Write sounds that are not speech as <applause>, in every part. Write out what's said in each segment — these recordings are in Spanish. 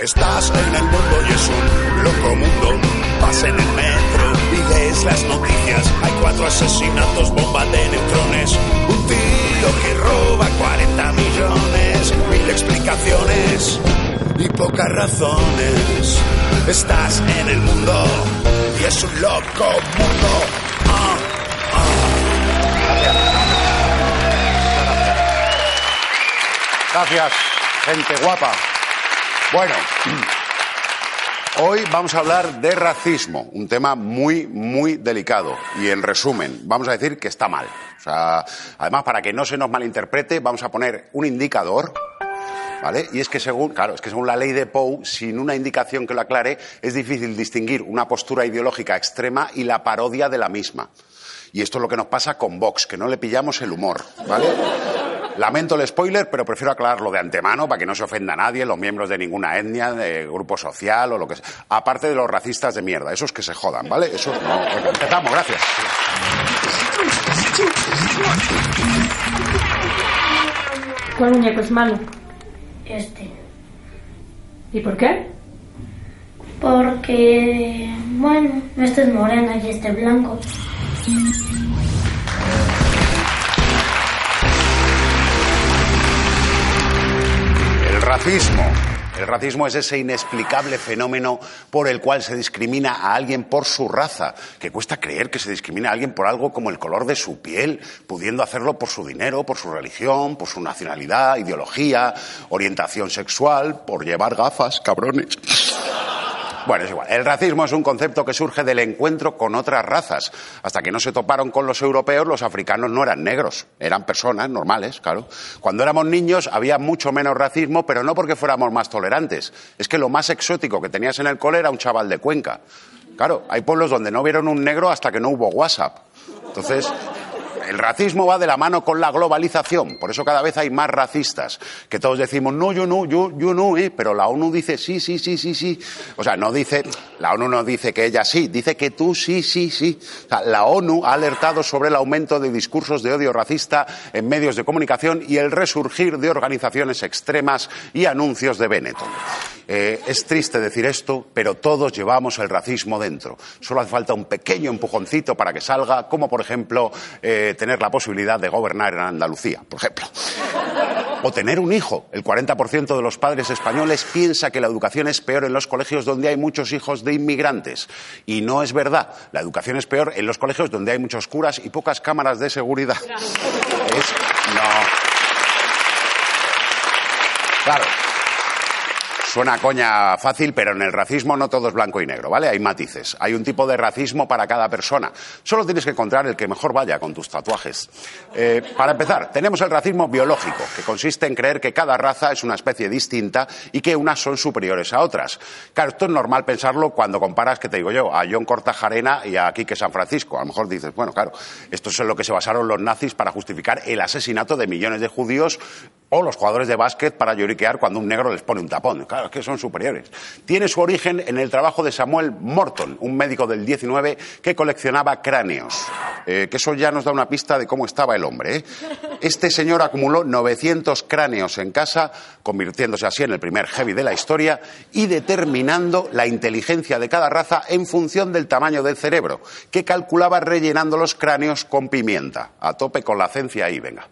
Estás en el mundo y es un loco mundo. Vas en el metro y lees las noticias. Hay cuatro asesinatos, bomba de neutrones. Un tío que roba 40 millones. Mil explicaciones y pocas razones. Estás en el mundo y es un loco mundo. Ah, Gracias, gente guapa. Bueno, hoy vamos a hablar de racismo, un tema muy, muy delicado. Y en resumen, vamos a decir que está mal. Además, para que no se nos malinterprete, vamos a poner un indicador. ¿Vale? Y es que según, claro, es que según la ley de Poe, sin una indicación que lo aclare, es difícil distinguir una postura ideológica extrema y la parodia de la misma. Y esto es lo que nos pasa con Vox, que no le pillamos el humor, ¿vale? Lamento el spoiler, pero prefiero aclararlo de antemano para que no se ofenda a nadie, los miembros de ninguna etnia, de grupo social o lo que sea. Aparte de los racistas de mierda, esos que se jodan, ¿vale? Esos no. Empezamos, gracias. ¿Cuál muñeco es malo? Este. ¿Y por qué? Porque, bueno, este es moreno y este blanco. Racismo. El racismo es ese inexplicable fenómeno por el cual se discrimina a alguien por su raza, que cuesta creer que se discrimina a alguien por algo como el color de su piel, pudiendo hacerlo por su dinero, por su religión, por su nacionalidad, ideología, orientación sexual, por llevar gafas, cabrones. Bueno, es igual. El racismo es un concepto que surge del encuentro con otras razas. Hasta que no se toparon con los europeos, los africanos no eran negros, eran personas normales, claro. Cuando éramos niños había mucho menos racismo, pero no porque fuéramos más tolerantes. Es que lo más exótico que tenías en el cole era un chaval de Cuenca. Claro, hay pueblos donde no vieron un negro hasta que no hubo WhatsApp. Entonces, el racismo va de la mano con la globalización, por eso cada vez hay más racistas, que todos decimos, no, yo no, yo, yo no, ¿eh? pero la ONU dice sí, sí, sí, sí, sí. O sea, no dice, la ONU no dice que ella sí, dice que tú sí, sí, sí. O sea, la ONU ha alertado sobre el aumento de discursos de odio racista en medios de comunicación y el resurgir de organizaciones extremas y anuncios de Benetton. Eh, es triste decir esto, pero todos llevamos el racismo dentro. Solo hace falta un pequeño empujoncito para que salga, como por ejemplo eh, tener la posibilidad de gobernar en Andalucía, por ejemplo. O tener un hijo. El 40% de los padres españoles piensa que la educación es peor en los colegios donde hay muchos hijos de inmigrantes. Y no es verdad. La educación es peor en los colegios donde hay muchos curas y pocas cámaras de seguridad. Es- no. Claro. Suena coña fácil, pero en el racismo no todo es blanco y negro, ¿vale? Hay matices. Hay un tipo de racismo para cada persona. Solo tienes que encontrar el que mejor vaya con tus tatuajes. Eh, para empezar, tenemos el racismo biológico, que consiste en creer que cada raza es una especie distinta y que unas son superiores a otras. Claro, esto es normal pensarlo cuando comparas, que te digo yo, a John Cortajarena y a Quique San Francisco. A lo mejor dices, bueno, claro, esto es en lo que se basaron los nazis para justificar el asesinato de millones de judíos o los jugadores de básquet para lloriquear cuando un negro les pone un tapón. Claro, que son superiores. Tiene su origen en el trabajo de Samuel Morton, un médico del 19 que coleccionaba cráneos. Eh, que eso ya nos da una pista de cómo estaba el hombre. ¿eh? Este señor acumuló 900 cráneos en casa, convirtiéndose así en el primer heavy de la historia y determinando la inteligencia de cada raza en función del tamaño del cerebro, que calculaba rellenando los cráneos con pimienta. A tope con la ciencia ahí, venga.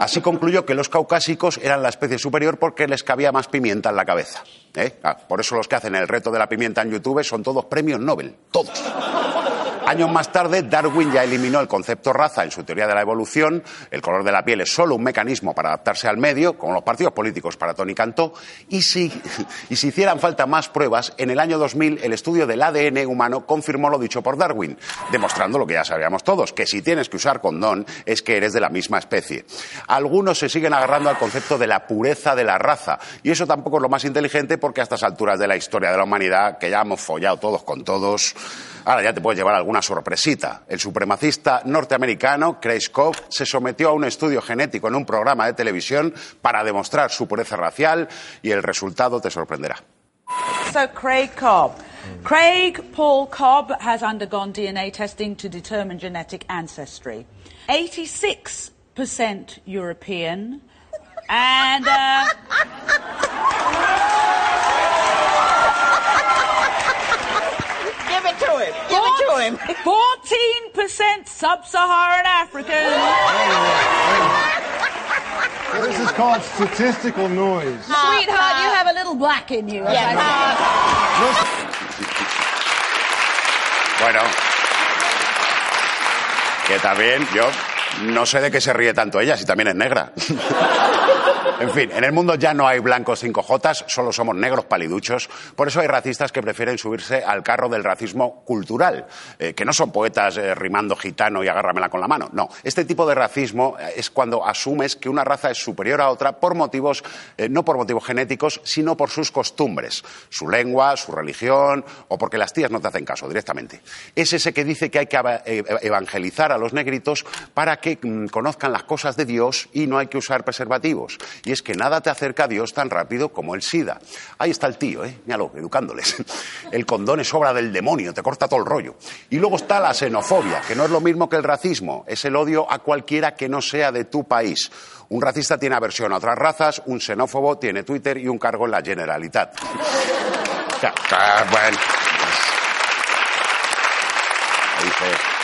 Así concluyó que los caucásicos eran la especie superior porque les cabía más pimienta en la cabeza. ¿Eh? Ah, por eso los que hacen el reto de la pimienta en YouTube son todos premios Nobel, todos. Años más tarde, Darwin ya eliminó el concepto raza en su teoría de la evolución. El color de la piel es solo un mecanismo para adaptarse al medio, como los partidos políticos para Tony Cantó. Y si, <laughs> y si hicieran falta más pruebas, en el año 2000 el estudio del ADN humano confirmó lo dicho por Darwin, demostrando lo que ya sabíamos todos, que si tienes que usar condón es que eres de la misma especie. Algunos se siguen agarrando al concepto de la pureza de la raza, y eso tampoco es lo más inteligente porque a estas alturas de la historia de la humanidad, que ya hemos follado todos con todos, ahora ya te puedes llevar alguna sorpresita. El supremacista norteamericano Craig Cobb se sometió a un estudio genético en un programa de televisión para demostrar su pureza racial y el resultado te sorprenderá. So Craig Cobb. Craig Paul Cobb has undergone DNA testing to determine genetic ancestry. 86% European and uh, Give it to him. Give it to him. 14% sub-Saharan African. This is called statistical noise. Sweetheart, you have a little black in you. said. Bueno, que también yo no sé de qué se ríe tanto ella, si también es negra. <laughs> En fin, en el mundo ya no hay blancos cinco jotas, solo somos negros paliduchos. Por eso hay racistas que prefieren subirse al carro del racismo cultural, eh, que no son poetas eh, rimando gitano y agárramela con la mano. No, este tipo de racismo eh, es cuando asumes que una raza es superior a otra por motivos, no por motivos genéticos, sino por sus costumbres, su lengua, su religión o porque las tías no te hacen caso directamente. Es ese que dice que hay que eva- evangelizar a los negritos para que mm, conozcan las cosas de Dios y no hay que usar preservativos. Y es que nada te acerca a Dios tan rápido como el SIDA. Ahí está el tío, ¿eh? Míralo, educándoles. <laughs> El condón es obra del demonio, te corta todo el rollo. Y luego está la xenofobia, que no es lo mismo que el racismo, es el odio a cualquiera que no sea de tu país. Un racista tiene aversión a otras razas, un xenófobo tiene Twitter y un cargo en la Generalitat. <laughs> Ah, bueno. Que dice,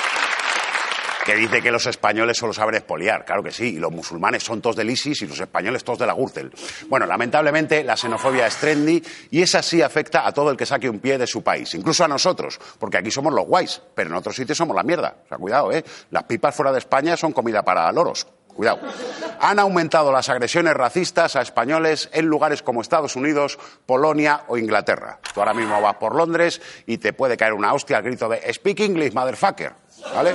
que dice que los españoles solo saben expoliar, claro que sí, y los musulmanes son todos del ISIS y los españoles todos de la Gürtel. Bueno, lamentablemente la xenofobia es trendy y esa sí afecta a todo el que saque un pie de su país, incluso a nosotros, porque aquí somos los guays, pero en otros sitios somos la mierda. O sea, cuidado, ¿eh? Las pipas fuera de España son comida para loros. Cuidado. Han aumentado las agresiones racistas a españoles en lugares como Estados Unidos, Polonia o Inglaterra. Tú ahora mismo vas por Londres y te puede caer una hostia al grito de Speak English, motherfucker. ¿Vale?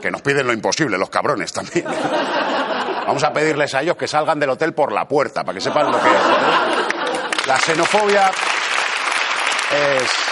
Que nos piden lo imposible, los cabrones también. Vamos a pedirles a ellos que salgan del hotel por la puerta, para que sepan lo que es. La xenofobia es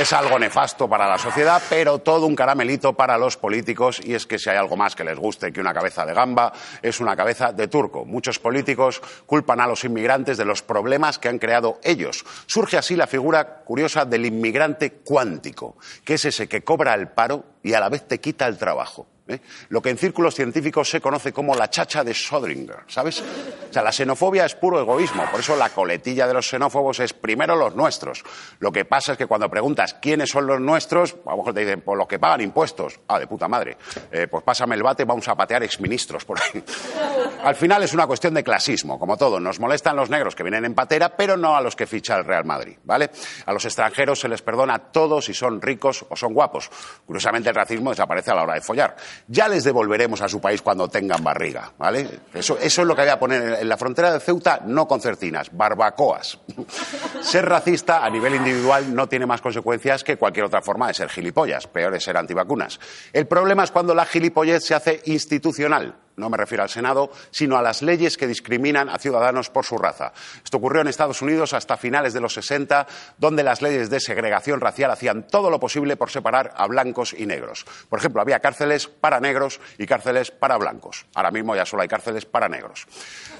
es algo nefasto para la sociedad, pero todo un caramelito para los políticos. Y es que si hay algo más que les guste que una cabeza de gamba, es una cabeza de turco. Muchos políticos culpan a los inmigrantes de los problemas que han creado ellos. Surge así la figura curiosa del inmigrante cuántico, que es ese que cobra el paro y a la vez te quita el trabajo. ¿Eh? Lo que en círculos científicos se conoce como la chacha de Schrödinger, ¿sabes? O sea, la xenofobia es puro egoísmo, por eso la coletilla de los xenófobos es primero los nuestros. Lo que pasa es que cuando preguntas quiénes son los nuestros, a lo mejor te dicen, pues los que pagan impuestos. Ah, de puta madre. Eh, pues pásame el bate, vamos a patear exministros por ahí. <laughs> Al final es una cuestión de clasismo, como todo. Nos molestan los negros que vienen en patera, pero no a los que ficha el Real Madrid, ¿vale? A los extranjeros se les perdona todo si son ricos o son guapos. Curiosamente el racismo desaparece a la hora de follar. Ya les devolveremos a su país cuando tengan barriga, ¿vale? Eso, es lo que había a poner en la frontera de Ceuta, no concertinas, barbacoas. <laughs> Ser racista a nivel individual no tiene más consecuencias que cualquier otra forma de ser gilipollas. Peor es ser antivacunas. El problema es cuando la gilipollez se hace institucional. No me refiero al Senado, sino a las leyes que discriminan a ciudadanos por su raza. Esto ocurrió en Estados Unidos hasta finales de los 60, donde las leyes de segregación racial hacían todo lo posible por separar a blancos y negros. Por ejemplo, había cárceles para negros y cárceles para blancos. Ahora mismo ya solo hay cárceles para negros.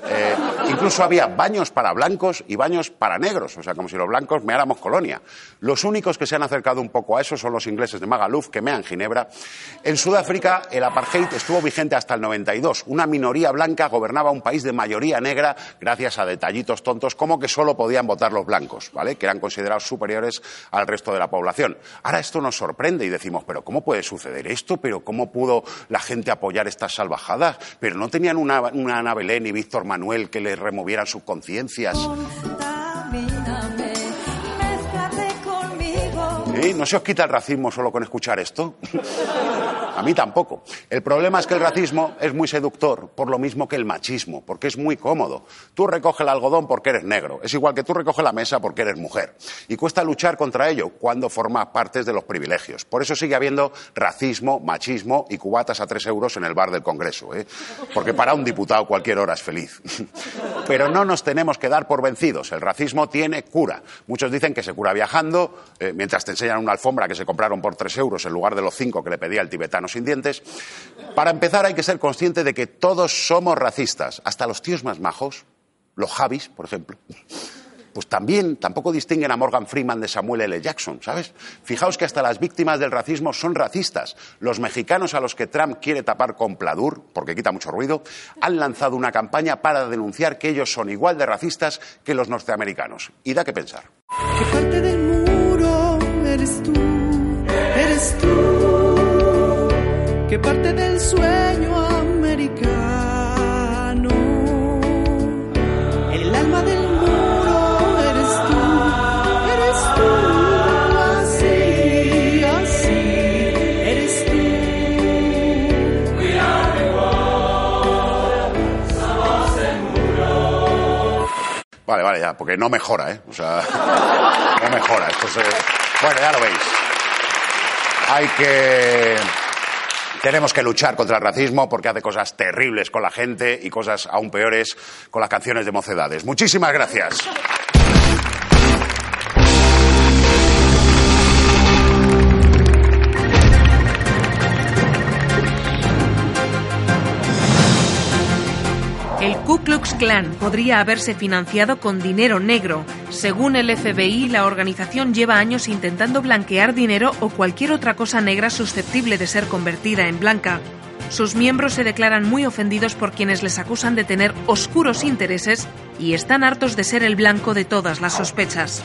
Eh, incluso había baños para blancos y baños para negros, o sea, como si los blancos meáramos colonia. Los únicos que se han acercado un poco a eso son los ingleses de Magaluf, que mean Ginebra. En Sudáfrica, el apartheid estuvo vigente hasta el 92. Una minoría blanca gobernaba un país de mayoría negra gracias a detallitos tontos como que solo podían votar los blancos, ¿vale? Que eran considerados superiores al resto de la población. Ahora esto nos sorprende y decimos, pero ¿cómo puede suceder esto? ¿Pero cómo pudo la gente apoyar estas salvajadas? ¿Pero no tenían una, una Ana Belén y Víctor Manuel que les removieran sus conciencias? ¿Eh? ¿No se os quita el racismo solo con escuchar esto? <laughs> A mí tampoco. El problema es que el racismo es muy seductor, por lo mismo que el machismo, porque es muy cómodo. Tú recoges el algodón porque eres negro, es igual que tú recoges la mesa porque eres mujer. Y cuesta luchar contra ello cuando formas parte de los privilegios. Por eso sigue habiendo racismo, machismo y cubatas a tres euros en el bar del Congreso. ¿eh? Porque para un diputado cualquier hora es feliz. <laughs> Pero no nos tenemos que dar por vencidos. El racismo tiene cura. Muchos dicen que se cura viajando, eh, mientras te enseñan una alfombra que se compraron por tres euros en lugar de los cinco que le pedía el tibetano sin dientes. Para empezar hay que ser consciente de que todos somos racistas, hasta los tíos más majos, los Javis, por ejemplo. Pues también tampoco distinguen a Morgan Freeman de Samuel L. Jackson, ¿sabes? Fijaos que hasta las víctimas del racismo son racistas. Los mexicanos a los que Trump quiere tapar con pladur, porque quita mucho ruido, han lanzado una campaña para denunciar que ellos son igual de racistas que los norteamericanos. Y da que pensar. ¿Qué parte del sueño americano? El alma del muro eres tú. Eres tú. Así, así. Eres tú. Vale, vale, ya, porque no mejora, ¿eh? O sea, <laughs> no mejora. Esto se... Bueno, ya lo veis. Hay que... Tenemos que luchar contra el racismo porque hace cosas terribles con la gente y cosas aún peores con las canciones de mocedades. Muchísimas gracias. Ku Klux Klan podría haberse financiado con dinero negro. Según el FBI, la organización lleva años intentando blanquear dinero o cualquier otra cosa negra susceptible de ser convertida en blanca. Sus miembros se declaran muy ofendidos por quienes les acusan de tener oscuros intereses y están hartos de ser el blanco de todas las sospechas.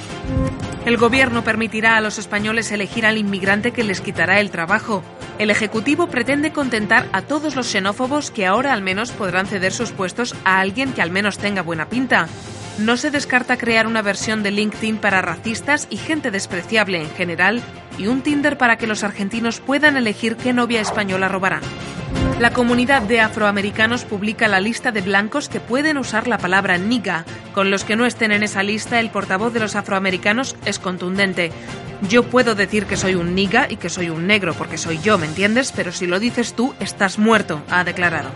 El gobierno permitirá a los españoles elegir al inmigrante que les quitará el trabajo. El Ejecutivo pretende contentar a todos los xenófobos que ahora al menos podrán ceder sus puestos a alguien que al menos tenga buena pinta. No se descarta crear una versión de LinkedIn para racistas y gente despreciable en general y un Tinder para que los argentinos puedan elegir qué novia española robarán. La comunidad de afroamericanos publica la lista de blancos que pueden usar la palabra niga. Con los que no estén en esa lista, el portavoz de los afroamericanos es contundente. Yo puedo decir que soy un niga y que soy un negro porque soy yo, ¿me entiendes? Pero si lo dices tú, estás muerto, ha declarado.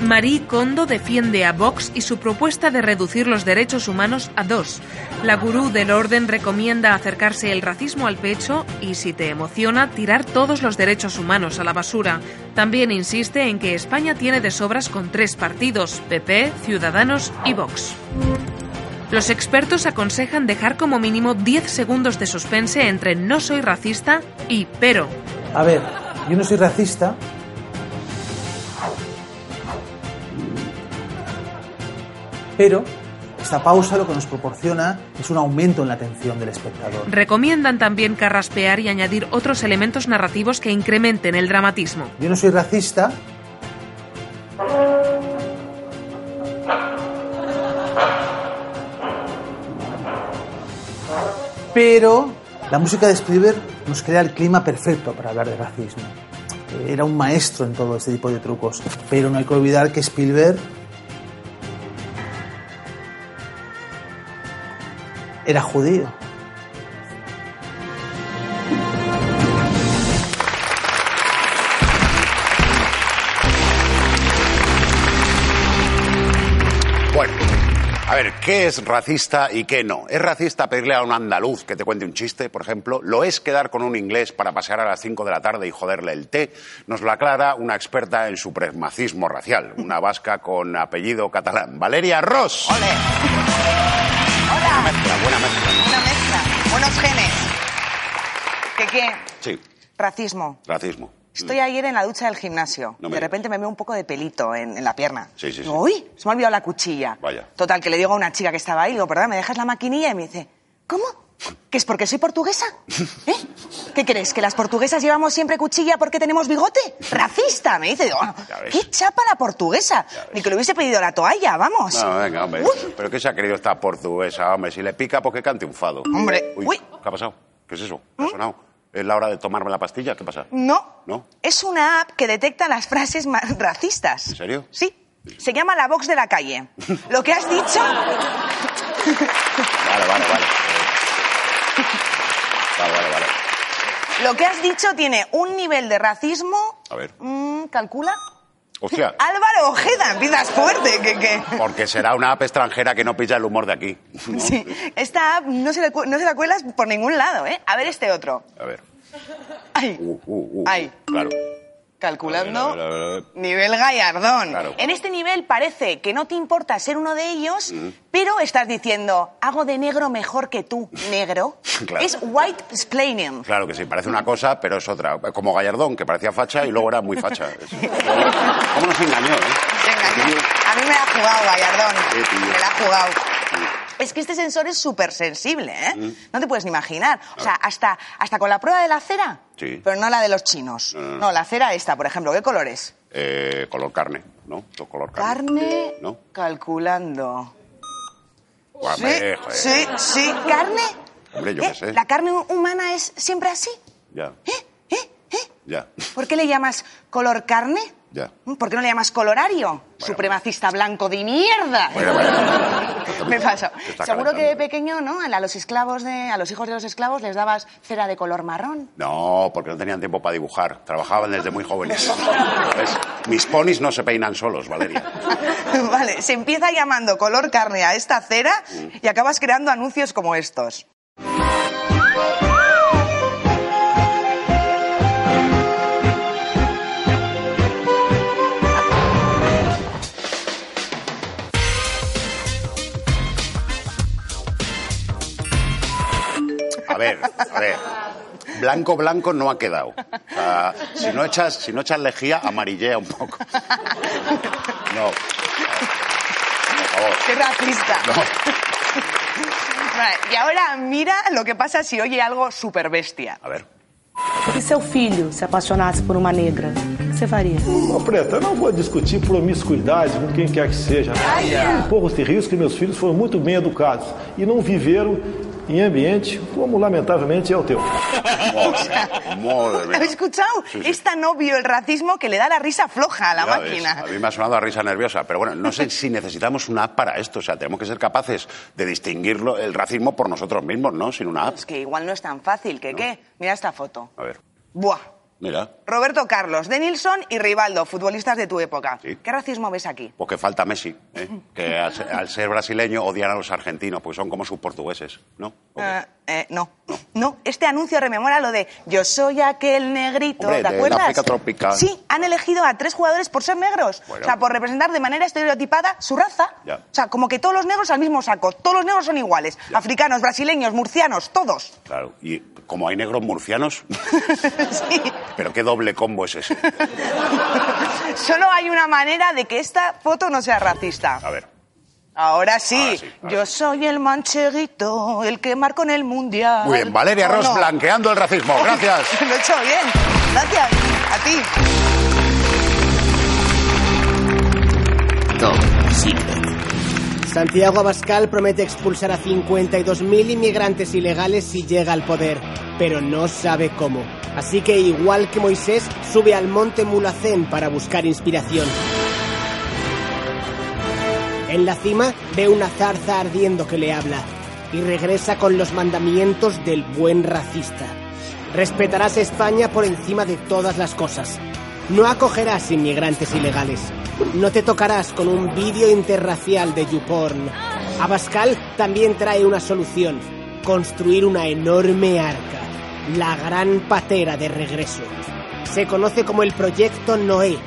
Marie Kondo defiende a Vox y su propuesta de reducir los derechos humanos a dos. La gurú del orden recomienda acercarse el racismo al pecho y, si te emociona, tirar todos los derechos humanos a la basura. También insiste en que España tiene de sobras con tres partidos, PP, Ciudadanos y Vox. Los expertos aconsejan dejar como mínimo 10 segundos de suspense entre no soy racista y pero. A ver, yo no soy racista, pero esta pausa lo que nos proporciona es un aumento en la atención del espectador. Recomiendan también carraspear y añadir otros elementos narrativos que incrementen el dramatismo. Yo no soy racista, pero la música de Spielberg nos crea el clima perfecto para hablar de racismo. Era un maestro en todo este tipo de trucos, pero no hay que olvidar que Spielberg era judío. Bueno, a ver, ¿qué es racista y qué no? ¿Es racista pedirle a un andaluz que te cuente un chiste, por ejemplo? ¿Lo es quedar con un inglés para pasear a las 5 de la tarde y joderle el té? Nos lo aclara una experta en supremacismo racial, una vasca con apellido catalán, Valeria Ross. Hola. Buena mezcla, buena mezcla. Una mezcla. Buenos genes. ¿Qué qué? Sí, Racismo. racismo. Estoy ayer en la ducha del gimnasio. No de repente me veo un poco de pelito en, en la pierna. Sí, sí, sí. Digo, Uy, se me ha olvidado la cuchilla. Vaya. Total, que le digo a una chica que estaba ahí, digo, perdón, ¿me dejas la maquinilla? Y me dice, ¿cómo? ¿Que es porque soy portuguesa? ¿Eh? ¿Qué crees? ¿Que las portuguesas llevamos siempre cuchilla porque tenemos bigote? ¡Racista! Me dice, digo, ves. ¿qué chapa la portuguesa? Ni que le hubiese pedido la toalla, vamos. No, venga, hombre. ¿Pero qué se ha querido esta portuguesa, hombre? Si le pica, pues que cante un fado. Hombre, Uy, uy. ¿qué ha pasado? ¿Qué es eso? ¿Me ha sonado? ¿Es la hora de tomarme la pastilla? ¿Qué pasa? No, ¿No? es una app que detecta las frases más racistas. ¿En serio? Sí, se llama la Vox de la calle. Lo que has dicho... Vale, vale, vale. Vale, vale, vale. Lo que has dicho tiene un nivel de racismo... A ver. mm, ¿Calcula? Hostia, <laughs> Álvaro Ojeda, empiezas fuerte, que, que... porque será una app extranjera que no pilla el humor de aquí. ¿no? <laughs> Sí, esta app no se, la, no se la cuelas por ningún lado, ¿eh? A ver este otro. A ver. Ay, Uh, uh, uh. Ay. Claro. Calculando A ver, a ver, a ver. nivel gallardón. Claro. En este nivel parece que no te importa ser uno de ellos, pero estás diciendo, hago de negro mejor que tú, negro. <laughs> Claro. Es white explaining. Claro que sí, parece una cosa, pero es otra. Como Gallardón, que parecía facha y luego era muy facha. <laughs> ¿Cómo nos engañó, eh? A mí me la ha jugado Gallardón. Sí. Me la ha jugado. Es que este sensor es súper sensible, ¿eh? Mm. No te puedes ni imaginar. O sea, hasta, hasta con la prueba de la cera, Sí. pero no la de los chinos. No, no, no. No, la cera esta, por ejemplo. ¿Qué color es? Eh, color carne, ¿no? Color carne. Carne ¿No? calculando. Guau, Sí, sí, sí. ¿Carne? Hombre, yo ¿Eh? qué sé. ¿La carne humana es siempre así? Ya. Ya, ¿Por qué le llamas color carne? Ya. ¿Por qué no le llamas colorario? Supremacista blanco de mierda. Bueno, bueno. Me paso. Seguro que de pequeño, ¿no? A los esclavos de, a los hijos de los esclavos les dabas cera de color marrón. No, porque no tenían tiempo para dibujar. Trabajaban desde muy jóvenes. <laughs> Mis ponis no se peinan solos, Valeria. <laughs> vale, se empieza llamando color carne a esta cera y acabas creando anuncios como estos. Ver, a ver. Blanco, blanco no ha quedado. O sea, si no echas, si no echas lejía, amarillea un poco. No. Por favor. ¡Qué racista! No. Vale, y ahora mira lo que pasa si oye algo super bestia. A ver. E seu filho se apaixonasse por uma negra, você faria? Ô, Preta, eu não vou discutir promiscuidade com quem quer que seja. Corro-se risco que meus filhos foram muito bem educados e não viveram em ambiente como, lamentavelmente, é o teu. Madre mía. ¿Has escuchado? Sí, sí. Es tan obvio el racismo que le da la risa floja a la Ya ves, máquina. a mí me ha sonado a risa nerviosa, pero bueno, no sé si necesitamos una app para esto. O sea, tenemos que ser capaces de distinguirlo, el racismo por nosotros mismos, ¿no? Sin una app. Es que igual no es tan fácil, ¿que qué? Mira esta foto. A ver, Buah. Mira, Roberto Carlos, Denilson y Rivaldo, futbolistas de tu época. ¿Qué racismo ves aquí? porque falta Messi, ¿eh? <laughs> que al ser, al ser brasileño odian a los argentinos, porque son como sus portugueses, ¿no? Eh, eh, no. no, este anuncio rememora lo de yo soy aquel negrito, Hombre, ¿te acuerdas? África tropical. Sí, han elegido a tres jugadores por ser negros. Bueno. O sea, por representar de manera estereotipada su raza. Ya. O sea, como que todos los negros al mismo saco. Todos los negros son iguales. Africanos, brasileños, murcianos, todos. Claro, y como hay negros murcianos, <laughs> pero qué doble combo es ese. <laughs> Solo hay una manera de que esta foto no sea racista. A ver, Ahora sí, Ahora sí, ahora yo soy el mancheguito, el que marco en el mundial. muy bien, Valeria ¿O Ross no? blanqueando el racismo, gracias. <laughs> Lo he hecho bien. Gracias. A ti. Top Secret. Santiago Abascal promete expulsar a 52.000 inmigrantes ilegales si llega al poder, pero no sabe cómo. Así que igual que Moisés, sube al monte Mulacén para buscar inspiración. En la cima ve una zarza ardiendo que le habla y regresa con los mandamientos del buen racista. Respetarás España por encima de todas las cosas. No acogerás inmigrantes ilegales. No te tocarás con un vídeo interracial de YouPorn. Abascal también trae una solución. Construir una enorme arca. La gran patera de regreso. Se conoce como el Proyecto Noé.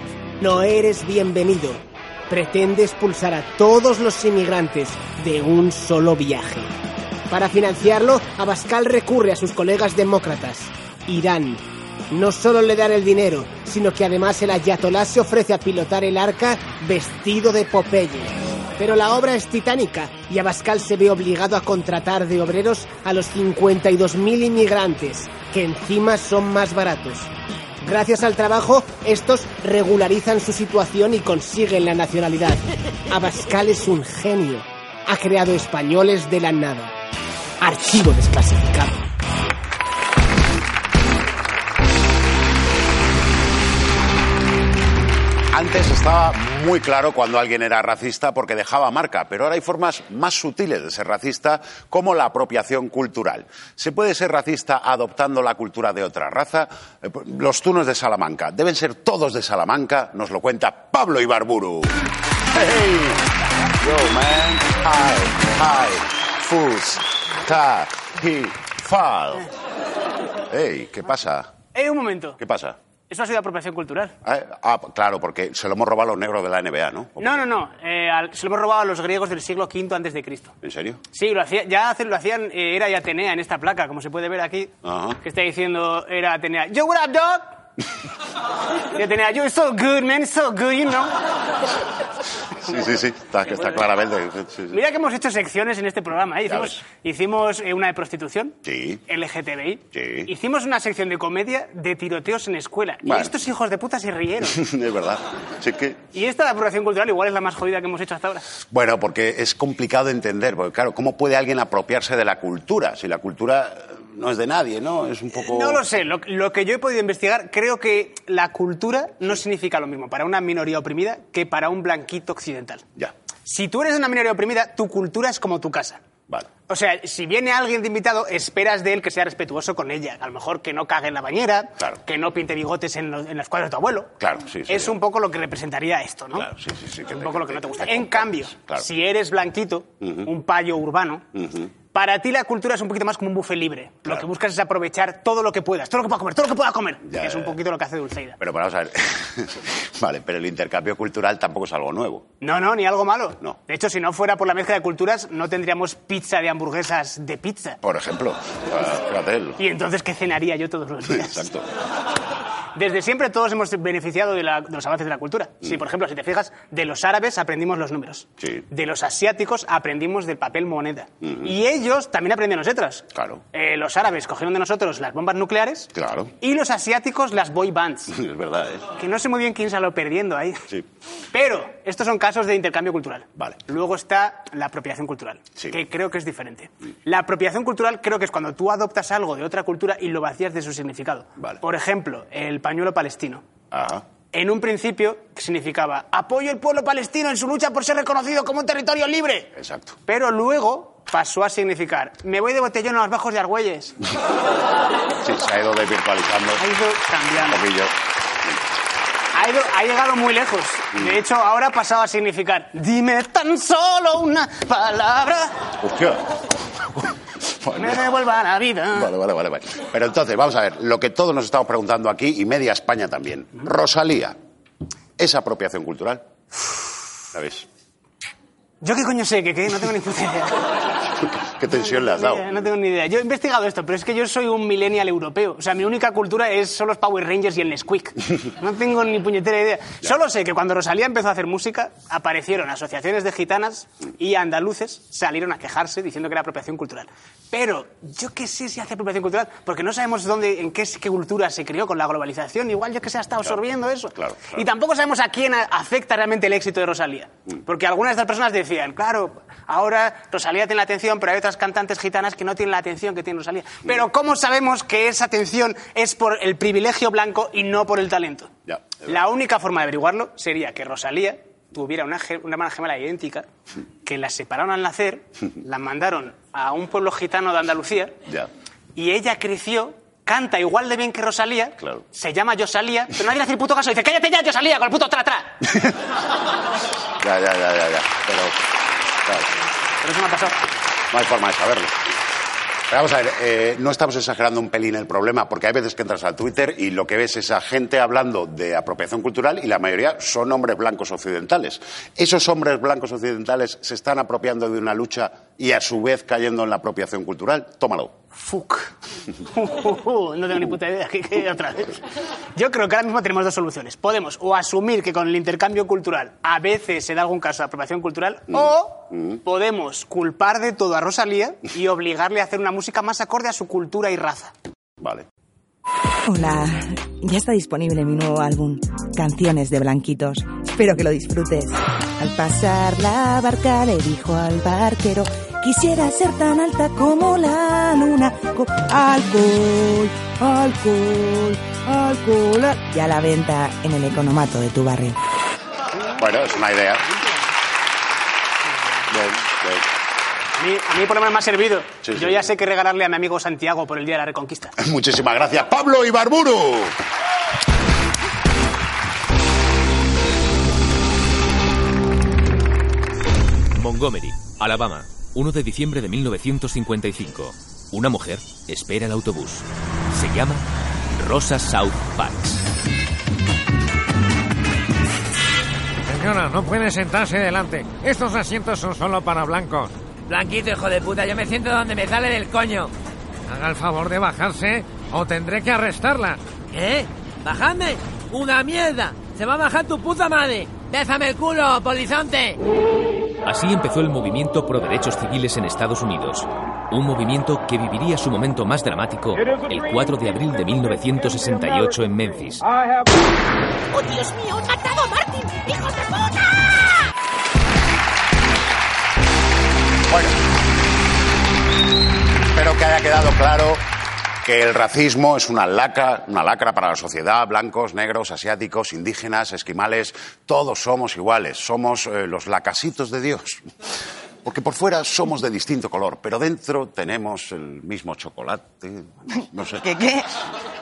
No eres bienvenido. Pretende expulsar a todos los inmigrantes de un solo viaje. Para financiarlo, Abascal recurre a sus colegas demócratas. Irán. No solo le dan el dinero, sino que además el ayatolá se ofrece a pilotar el arca vestido de Popeye. Pero la obra es titánica y Abascal se ve obligado a contratar de obreros a los 52.000 inmigrantes, que encima son más baratos. Gracias al trabajo, estos regularizan su situación y consiguen la nacionalidad. Abascal es un genio. Ha creado españoles de la nada. Archivo desclasificado. Antes estaba muy claro cuando alguien era racista porque dejaba marca, pero ahora hay formas más sutiles de ser racista, como la apropiación cultural. ¿Se puede ser racista adoptando la cultura de otra raza? Eh, pues, Los tunos de Salamanca. ¿Deben ser todos de Salamanca? Nos lo cuenta Pablo Ibarburu. Hey, yo man, hi, hi, fus, ta, hi, fal. Hey, ¿qué pasa? Eh, un momento. ¿Qué pasa? Eso ha sido apropiación cultural. Ah, ah, claro, porque se lo hemos robado a los negros de la NBA, ¿no? No, no, no. eh, al- se lo hemos robado a los griegos del siglo V antes de Cristo. ¿En serio? Sí, lo hacía, ya hace- lo hacían eh, Era y Atenea en esta placa, como se puede ver aquí, Ajá. que está diciendo Era Atenea. Yo, what up, dog? <laughs> y Atenea, you're so good, man, so good, you know. Sí, sí, sí, está, está claramente. sí, sí. Mira que hemos hecho secciones en este programa. ¿eh? Hicimos, hicimos eh, una de prostitución, Sí, LGTBI. sí. Hicimos una sección de comedia de tiroteos en escuela. Bueno. Y estos hijos de puta se rieron. <laughs> es verdad. Sí que... y esta de apropiación cultural igual es la más jodida que hemos hecho hasta ahora. Bueno, porque es complicado de entender, porque claro, ¿cómo puede alguien apropiarse de la cultura? Si la cultura no es de nadie, ¿no? Es un poco... No lo sé, lo, lo que yo he podido investigar, creo que la cultura no significa lo mismo para una minoría oprimida que para un blanquito occidental. Ya, Si tú eres una minoría oprimida, tu cultura es como tu casa. vale. O sea, si viene alguien de invitado, esperas de él que sea respetuoso con ella. A lo mejor que no cague en la bañera, que no pinte bigotes en, los- en las cuadras de tu abuelo. Claro, sí, sí. es un poco lo que representaría esto, ¿no? Claro, sí, sí, sí. Es un poco lo que no te gusta. En cambio, Claro. si eres blanquito, un payo urbano, Ujú. Para ti la cultura es un poquito más como un buffet libre. Lo que buscas es aprovechar todo lo que puedas, todo lo que puedas comer, todo lo que puedas comer. Ya, que es un poquito lo que hace Dulceida. Pero vamos a ver. vale, pero el intercambio cultural tampoco es algo nuevo. No, no, ni algo malo. No. De hecho, si no fuera por la mezcla de culturas, no tendríamos pizza de hamburguesas de pizza. Por ejemplo, Y entonces, ¿qué cenaría yo todos los días? Exacto. <laughs> Desde siempre todos hemos beneficiado de, la- de los avances de la cultura. Si, por ejemplo, si te fijas, de los árabes aprendimos los números. Mm. Sí. De los asiáticos aprendimos del papel moneda. Ujú. Y ellos también aprendieron letras. Claro, Eh, los árabes cogieron de nosotros las bombas nucleares claro. y los asiáticos las boy bands. <laughs> Es verdad, ¿eh? Que no sé muy bien quién salió perdiendo ahí. Sí. Pero estos son casos de intercambio cultural. Vale. Luego está la apropiación cultural, Sí. que creo que es diferente. La apropiación cultural creo que es cuando tú adoptas algo de otra cultura y lo vacías de su significado. Vale. Por ejemplo, el pañuelo palestino. Ajá. En un principio significaba apoyo al pueblo palestino en su lucha por ser reconocido como un territorio libre. Exacto. Pero luego pasó a significar me voy de botellón a los bajos de Argüelles. <laughs> Sí, se ha ido desvirtualizando. Ha ido cambiando. Ha, ido- ha llegado muy lejos. Mm. De hecho, ahora ha pasado a significar dime tan solo una palabra Hostia. Me devuelva la vida. Vale, vale, vale, vale. Pero entonces, vamos a ver, lo que todos nos estamos preguntando aquí, y media España también. Rosalía, ¿es apropiación cultural? ¿Sabes? ¿Yo qué coño sé? ¿Que qué? No tengo ni puta idea. <laughs> ¿Qué tensión le has dado? No tengo ni idea. Yo he investigado esto, pero es que yo soy un millennial europeo. O sea, mi única cultura es son los Power Rangers y el Nesquik. <laughs> No tengo ni puñetera idea. Solo sé que cuando Rosalía empezó a hacer música, aparecieron asociaciones de gitanas y andaluces salieron a quejarse diciendo que era apropiación cultural. Pero yo qué sé si hace apropiación cultural, porque no sabemos dónde, en qué, qué cultura se creó con la globalización. Igual yo que sé, ha estado absorbiendo eso. claro, claro. Y tampoco sabemos a quién afecta realmente el éxito de Rosalía. Porque algunas de estas personas decían, claro, ahora Rosalía tiene la atención, pero hay otras cantantes gitanas que no tienen la atención que tiene Rosalía. Pero ¿cómo sabemos que esa atención es por el privilegio blanco y no por el talento? Ya. La única forma de averiguarlo sería que Rosalía tuviera una, una hermana gemela idéntica, que las separaron al nacer, <laughs> la mandaron a un pueblo gitano de Andalucía Ya. y ella creció, canta igual de bien que Rosalía, Claro. se llama Yosalía, pero nadie le hace el puto caso, dice, cállate ya, Yosalía, con el puto tra tra. <laughs> Ya, ya, ya, ya, ya. Pero, claro, Pero eso me ha pasado. No hay forma de saberlo. Pero vamos a ver, eh, no estamos exagerando un pelín el problema, porque hay veces que entras al Twitter y lo que ves es a gente hablando de apropiación cultural y la mayoría son hombres blancos occidentales. ¿Esos hombres blancos occidentales se están apropiando de una lucha y a su vez cayendo en la apropiación cultural? Tómalo. Fuck. <laughs> no tengo ni puta idea. ¿Qué, qué otra vez? Yo creo que ahora mismo tenemos dos soluciones. Podemos o asumir que con el intercambio cultural a veces se da algún caso de apropiación cultural, o podemos culpar de todo a Rosalía y obligarle a hacer una música más acorde a su cultura y raza. Vale. Hola, ya está disponible mi nuevo álbum, Canciones de Blanquitos. Espero que lo disfrutes. Al pasar la barca le dijo al barquero, quisiera ser tan alta como la luna. Co- alcohol, alcohol, alcohol. al-". Ya a la venta en el economato de tu barrio. Bueno, es una idea. Bien, bien. A mí, a mí por lo menos me ha servido. Sí, Yo sí. ya sé que regalarle a mi amigo Santiago por el Día de la Reconquista. <laughs> Muchísimas gracias, Pablo Ibarburu. Montgomery, Alabama, 1 de diciembre de 1955. Una mujer espera el autobús. Se llama Rosa South Parks. Señora, no puede sentarse delante. Estos asientos son solo para blancos. Blanquito, hijo de puta, yo me siento donde me sale del coño. Haga el favor de bajarse o tendré que arrestarla. ¿Qué? ¿Bajadme? ¡Una mierda! ¡Se va a bajar tu puta madre! ¡Bésame el culo, polizonte! Así empezó el movimiento pro derechos civiles en Estados Unidos. Un movimiento que viviría su momento más dramático el 4 de abril de 1968 en Memphis. ¡Oh, Dios mío! ¡Han matado a Martin! ¡Hijo de puta! Bueno, espero que haya quedado claro que el racismo es una lacra, una lacra para la sociedad, blancos, negros, asiáticos, indígenas, esquimales, todos somos iguales, somos eh, los lacasitos de Dios. Porque por fuera somos de distinto color, pero dentro tenemos el mismo chocolate, no sé. ¿Qué qué?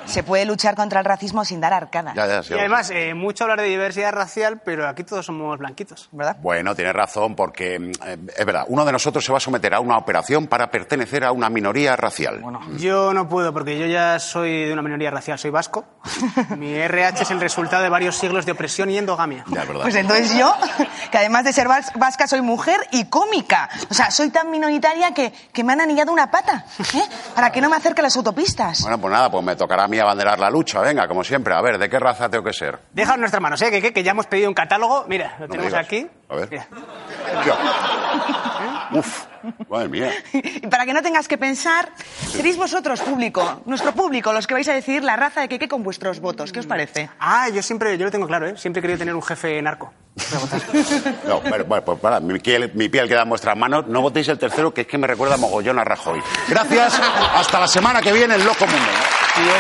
Se puede luchar contra el racismo sin dar arcadas. Ya, ya, sí, Y además, eh, mucho hablar de diversidad racial, pero aquí todos somos blanquitos. ¿Verdad? Bueno, tienes razón, porque eh, es verdad, uno de nosotros se va a someter a una operación para pertenecer a una minoría racial. Yo no puedo, porque yo ya soy de una minoría racial, soy vasco. <laughs> Mi RH es el resultado de varios siglos de opresión y endogamia. Ya, verdad. Pues entonces yo, que además de ser vas- vasca, soy mujer y cómica. O sea, soy tan minoritaria que, que me han anillado una pata, ¿eh? Para que no me acerque a las autopistas. Bueno, pues nada, pues me tocará a mí abanderar la lucha, venga, como siempre. A ver, ¿de qué raza tengo que ser? Deja en nuestras manos, ¿eh? Que, que, que ya hemos pedido un catálogo. Mira, lo me tenemos aquí. A ver. Mira. Uf, madre mía. Y para que no tengas que pensar, seréis vosotros, público, nuestro público, los que vais a decidir la raza de Keke con vuestros votos. ¿Qué os parece? Ah, yo siempre, yo lo tengo claro, ¿eh? Siempre he querido tener un jefe narco. No, pero, bueno, pues para, mi piel, queda en vuestras manos. No votéis el tercero, que es que me recuerda a mogollón a Rajoy. Gracias. Hasta la semana que viene en Loco Mundo. Tío.